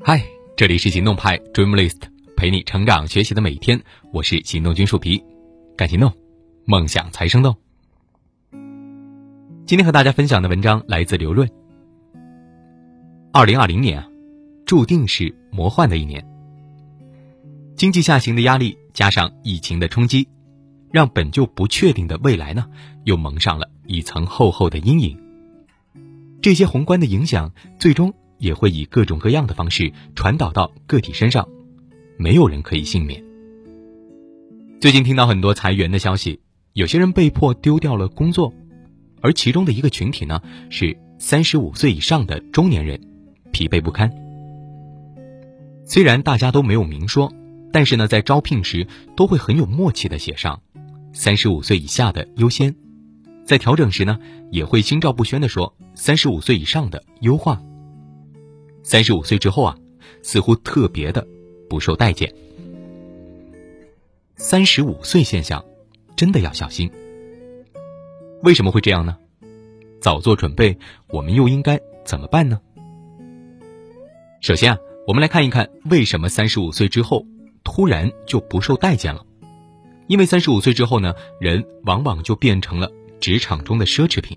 嗨，这里是行动派 Dreamlist，陪你成长学习的每一天。我是行动君树皮，干行动，梦想才生动。今天和大家分享的文章来自刘润。二零二零年啊，注定是魔幻的一年。经济下行的压力加上疫情的冲击，让本就不确定的未来呢，又蒙上了一层厚厚的阴影。这些宏观的影响，最终。也会以各种各样的方式传导到个体身上，没有人可以幸免。最近听到很多裁员的消息，有些人被迫丢掉了工作，而其中的一个群体呢是三十五岁以上的中年人，疲惫不堪。虽然大家都没有明说，但是呢在招聘时都会很有默契的写上三十五岁以下的优先，在调整时呢也会心照不宣的说三十五岁以上的优化。三十五岁之后啊，似乎特别的不受待见。三十五岁现象，真的要小心。为什么会这样呢？早做准备，我们又应该怎么办呢？首先啊，我们来看一看为什么三十五岁之后突然就不受待见了。因为三十五岁之后呢，人往往就变成了职场中的奢侈品。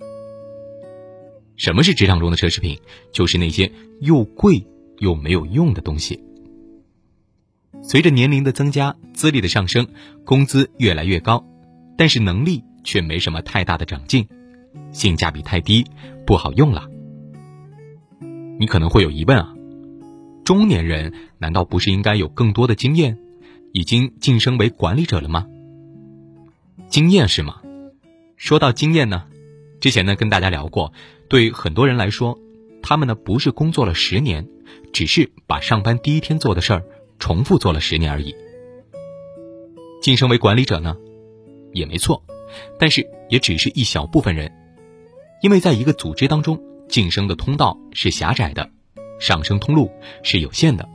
什么是职场中的奢侈品？就是那些又贵又没有用的东西。随着年龄的增加，资历的上升，工资越来越高，但是能力却没什么太大的长进，性价比太低，不好用了。你可能会有疑问啊，中年人难道不是应该有更多的经验，已经晋升为管理者了吗？经验是吗？说到经验呢，之前呢跟大家聊过。对很多人来说，他们呢不是工作了十年，只是把上班第一天做的事儿重复做了十年而已。晋升为管理者呢，也没错，但是也只是一小部分人，因为在一个组织当中，晋升的通道是狭窄的，上升通路是有限的。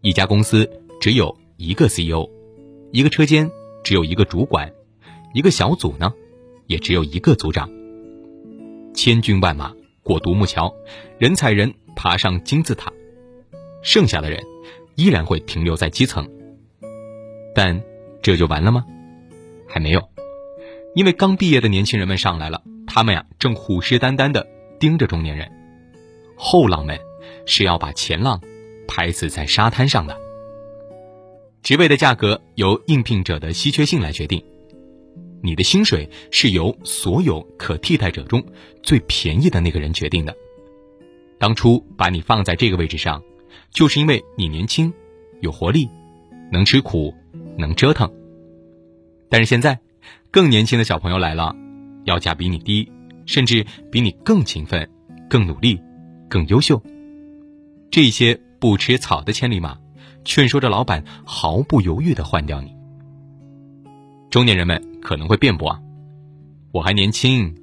一家公司只有一个 CEO，一个车间只有一个主管，一个小组呢，也只有一个组长。千军万马过独木桥，人踩人爬上金字塔，剩下的人依然会停留在基层。但这就完了吗？还没有，因为刚毕业的年轻人们上来了，他们呀正虎视眈眈的盯着中年人，后浪们是要把前浪拍死在沙滩上的。职位的价格由应聘者的稀缺性来决定。你的薪水是由所有可替代者中最便宜的那个人决定的。当初把你放在这个位置上，就是因为你年轻、有活力、能吃苦、能折腾。但是现在，更年轻的小朋友来了，要价比你低，甚至比你更勤奋、更努力、更优秀。这些不吃草的千里马，劝说着老板毫不犹豫地换掉你。中年人们。可能会辩驳啊，我还年轻，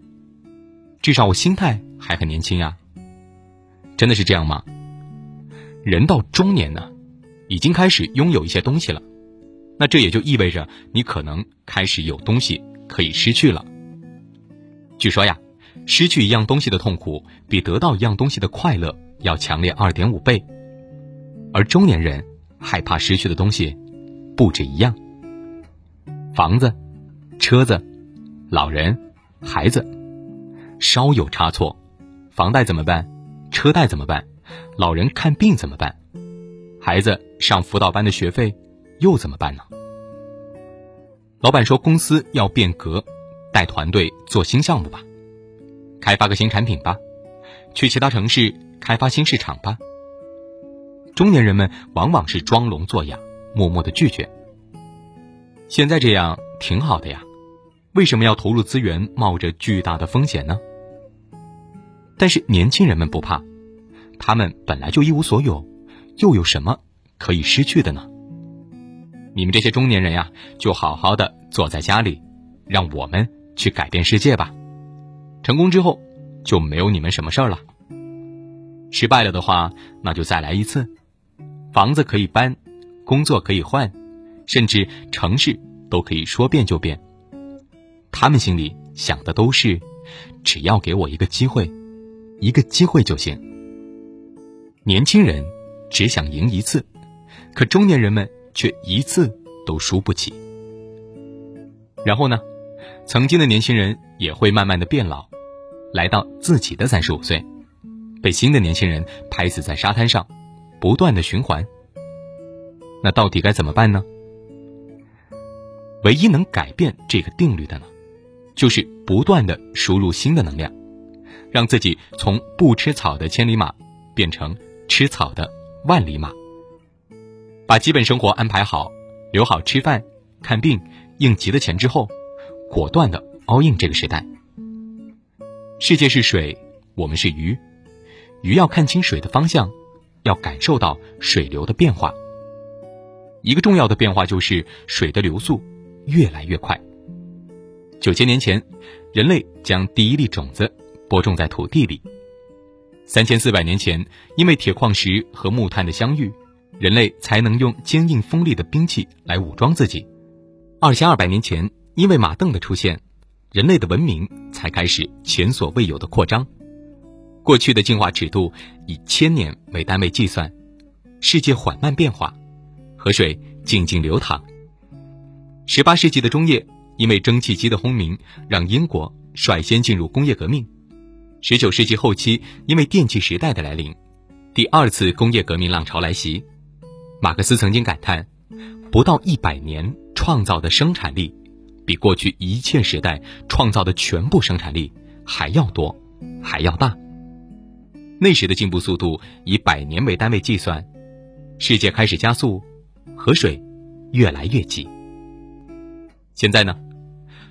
至少我心态还很年轻呀。真的是这样吗？人到中年呢，已经开始拥有一些东西了，那这也就意味着你可能开始有东西可以失去了。据说呀，失去一样东西的痛苦比得到一样东西的快乐要强烈二点五倍，而中年人害怕失去的东西不止一样，房子。车子、老人、孩子，稍有差错，房贷怎么办？车贷怎么办？老人看病怎么办？孩子上辅导班的学费又怎么办呢？老板说公司要变革，带团队做新项目吧，开发个新产品吧，去其他城市开发新市场吧。中年人们往往是装聋作哑，默默的拒绝。现在这样挺好的呀。为什么要投入资源，冒着巨大的风险呢？但是年轻人们不怕，他们本来就一无所有，又有什么可以失去的呢？你们这些中年人呀，就好好的坐在家里，让我们去改变世界吧。成功之后，就没有你们什么事儿了。失败了的话，那就再来一次。房子可以搬，工作可以换，甚至城市都可以说变就变。他们心里想的都是，只要给我一个机会，一个机会就行。年轻人只想赢一次，可中年人们却一次都输不起。然后呢，曾经的年轻人也会慢慢的变老，来到自己的三十五岁，被新的年轻人拍死在沙滩上，不断的循环。那到底该怎么办呢？唯一能改变这个定律的呢，就是不断的输入新的能量，让自己从不吃草的千里马变成吃草的万里马。把基本生活安排好，留好吃饭、看病、应急的钱之后，果断的 all in 这个时代。世界是水，我们是鱼，鱼要看清水的方向，要感受到水流的变化。一个重要的变化就是水的流速。越来越快。九千年前，人类将第一粒种子播种在土地里。三千四百年前，因为铁矿石和木炭的相遇，人类才能用坚硬锋利的兵器来武装自己。二千二百年前，因为马镫的出现，人类的文明才开始前所未有的扩张。过去的进化尺度以千年为单位计算，世界缓慢变化，河水静静流淌。十八世纪的中叶，因为蒸汽机的轰鸣，让英国率先进入工业革命。十九世纪后期，因为电气时代的来临，第二次工业革命浪潮来袭。马克思曾经感叹：不到一百年创造的生产力，比过去一切时代创造的全部生产力还要多，还要大。那时的进步速度以百年为单位计算，世界开始加速，河水越来越急。现在呢，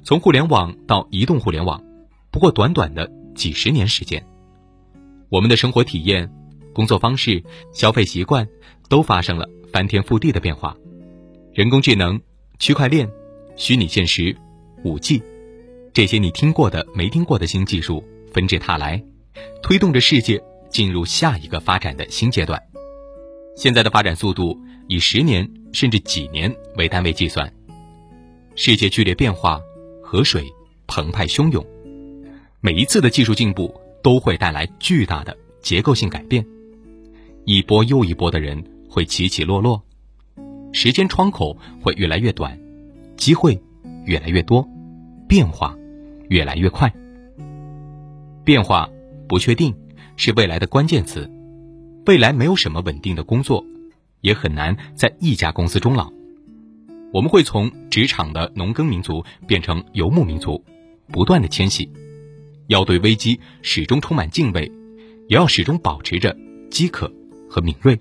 从互联网到移动互联网，不过短短的几十年时间，我们的生活体验、工作方式、消费习惯都发生了翻天覆地的变化。人工智能、区块链、虚拟现实、五 G，这些你听过的、没听过的新技术纷至沓来，推动着世界进入下一个发展的新阶段。现在的发展速度以十年甚至几年为单位计算。世界剧烈变化，河水澎湃汹涌，每一次的技术进步都会带来巨大的结构性改变，一波又一波的人会起起落落，时间窗口会越来越短，机会越来越多，变化越来越快。变化不确定是未来的关键词，未来没有什么稳定的工作，也很难在一家公司终老。我们会从职场的农耕民族变成游牧民族，不断的迁徙，要对危机始终充满敬畏，也要始终保持着饥渴和敏锐。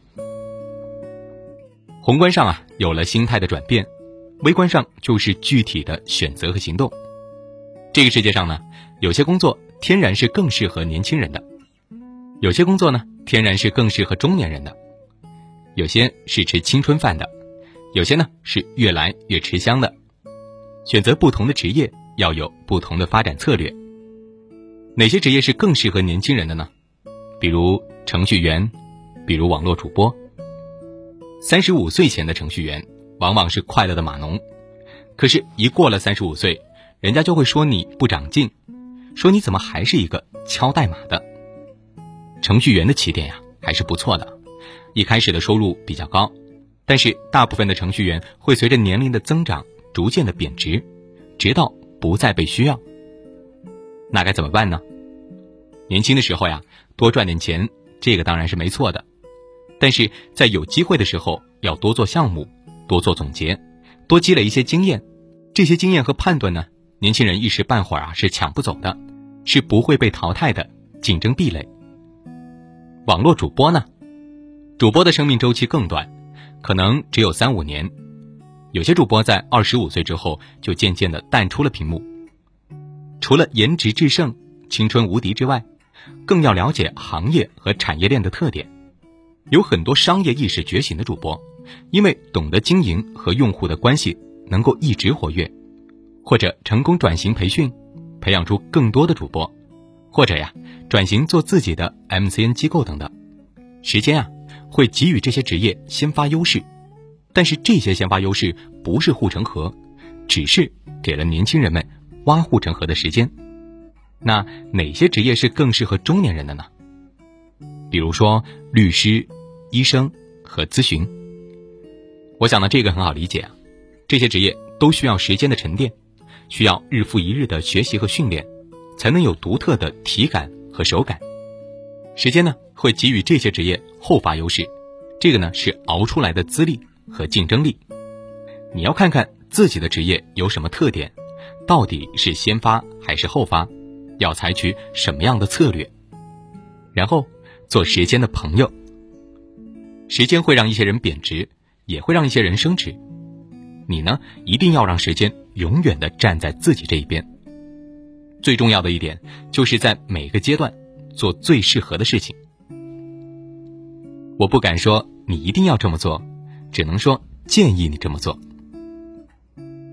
宏观上啊，有了心态的转变，微观上就是具体的选择和行动。这个世界上呢，有些工作天然是更适合年轻人的，有些工作呢，天然是更适合中年人的，有些是吃青春饭的。有些呢是越来越吃香的，选择不同的职业要有不同的发展策略。哪些职业是更适合年轻人的呢？比如程序员，比如网络主播。三十五岁前的程序员往往是快乐的码农，可是，一过了三十五岁，人家就会说你不长进，说你怎么还是一个敲代码的。程序员的起点呀还是不错的，一开始的收入比较高。但是，大部分的程序员会随着年龄的增长逐渐的贬值，直到不再被需要。那该怎么办呢？年轻的时候呀，多赚点钱，这个当然是没错的。但是在有机会的时候，要多做项目，多做总结，多积累一些经验。这些经验和判断呢，年轻人一时半会儿啊是抢不走的，是不会被淘汰的竞争壁垒。网络主播呢，主播的生命周期更短。可能只有三五年，有些主播在二十五岁之后就渐渐的淡出了屏幕。除了颜值制胜、青春无敌之外，更要了解行业和产业链的特点。有很多商业意识觉醒的主播，因为懂得经营和用户的关系，能够一直活跃，或者成功转型培训，培养出更多的主播，或者呀转型做自己的 MCN 机构等等。时间啊。会给予这些职业先发优势，但是这些先发优势不是护城河，只是给了年轻人们挖护城河的时间。那哪些职业是更适合中年人的呢？比如说律师、医生和咨询。我想呢，这个很好理解啊，这些职业都需要时间的沉淀，需要日复一日的学习和训练，才能有独特的体感和手感。时间呢，会给予这些职业后发优势，这个呢是熬出来的资历和竞争力。你要看看自己的职业有什么特点，到底是先发还是后发，要采取什么样的策略，然后做时间的朋友。时间会让一些人贬值，也会让一些人升值。你呢，一定要让时间永远的站在自己这一边。最重要的一点，就是在每个阶段。做最适合的事情。我不敢说你一定要这么做，只能说建议你这么做。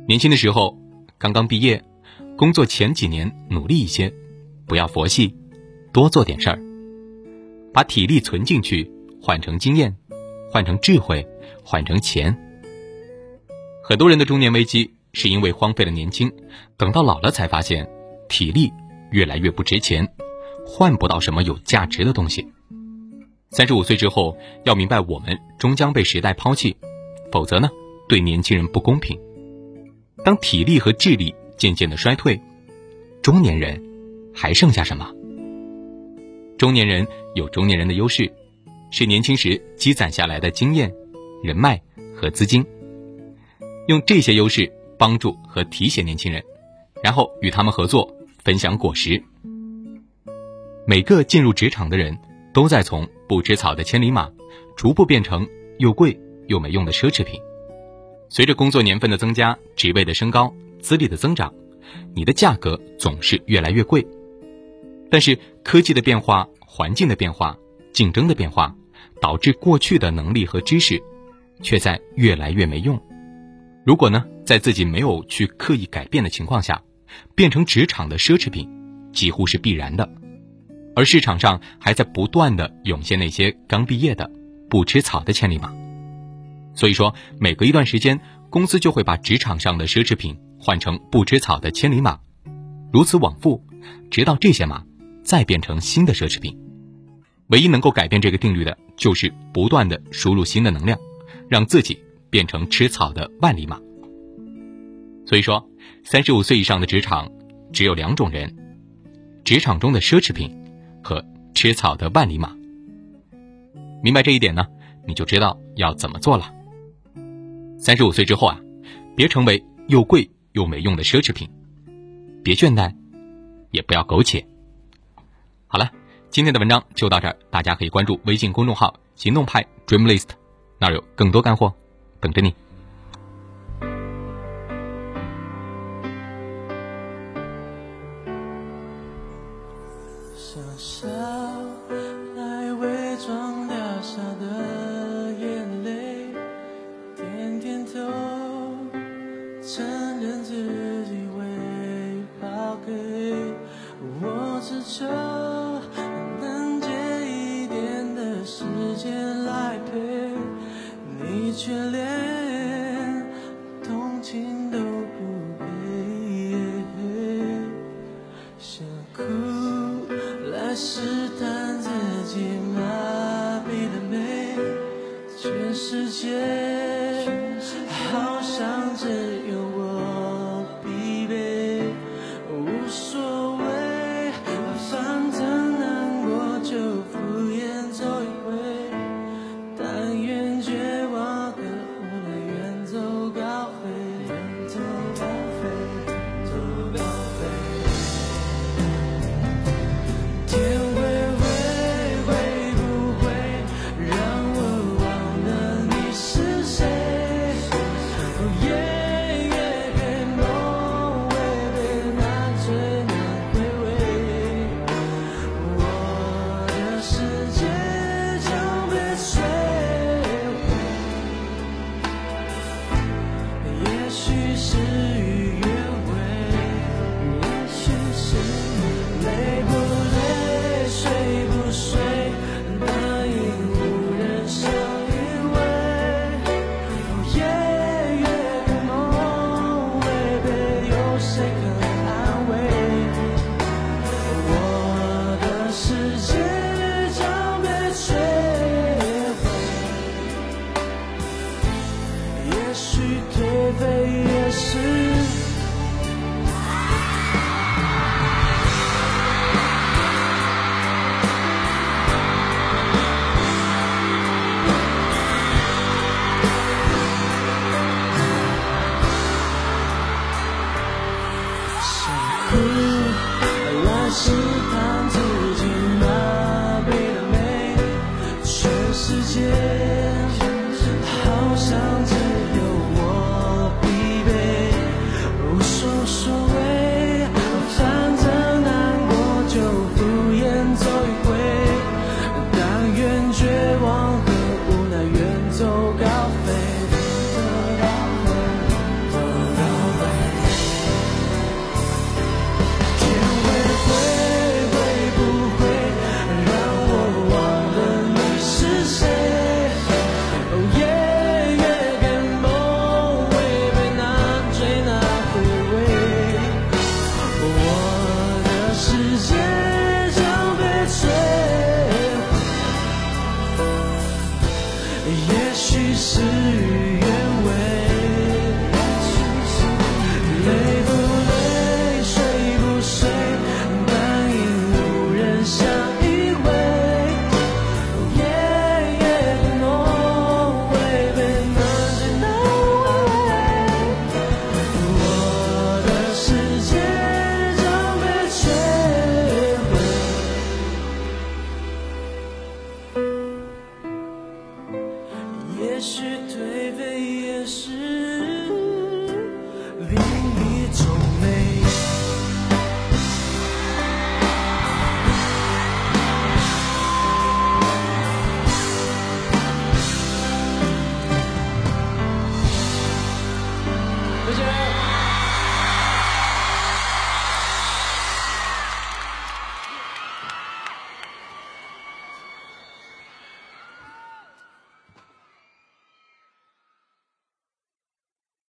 年轻的时候，刚刚毕业，工作前几年努力一些，不要佛系，多做点事儿，把体力存进去，换成经验，换成智慧，换成钱。很多人的中年危机是因为荒废了年轻，等到老了才发现，体力越来越不值钱。换不到什么有价值的东西。三十五岁之后，要明白我们终将被时代抛弃，否则呢，对年轻人不公平。当体力和智力渐渐的衰退，中年人还剩下什么？中年人有中年人的优势，是年轻时积攒下来的经验、人脉和资金。用这些优势帮助和提携年轻人，然后与他们合作，分享果实。每个进入职场的人，都在从不吃草的千里马，逐步变成又贵又没用的奢侈品。随着工作年份的增加，职位的升高，资历的增长，你的价格总是越来越贵。但是科技的变化、环境的变化、竞争的变化，导致过去的能力和知识，却在越来越没用。如果呢，在自己没有去刻意改变的情况下，变成职场的奢侈品，几乎是必然的。而市场上还在不断的涌现那些刚毕业的、不吃草的千里马，所以说每隔一段时间，公司就会把职场上的奢侈品换成不吃草的千里马，如此往复，直到这些马再变成新的奢侈品。唯一能够改变这个定律的，就是不断的输入新的能量，让自己变成吃草的万里马。所以说，三十五岁以上的职场只有两种人：职场中的奢侈品。和吃草的万里马，明白这一点呢，你就知道要怎么做了。三十五岁之后啊，别成为又贵又没用的奢侈品，别倦怠，也不要苟且。好了，今天的文章就到这儿，大家可以关注微信公众号“行动派 Dream List”，那儿有更多干货等着你。眷恋也许是雨。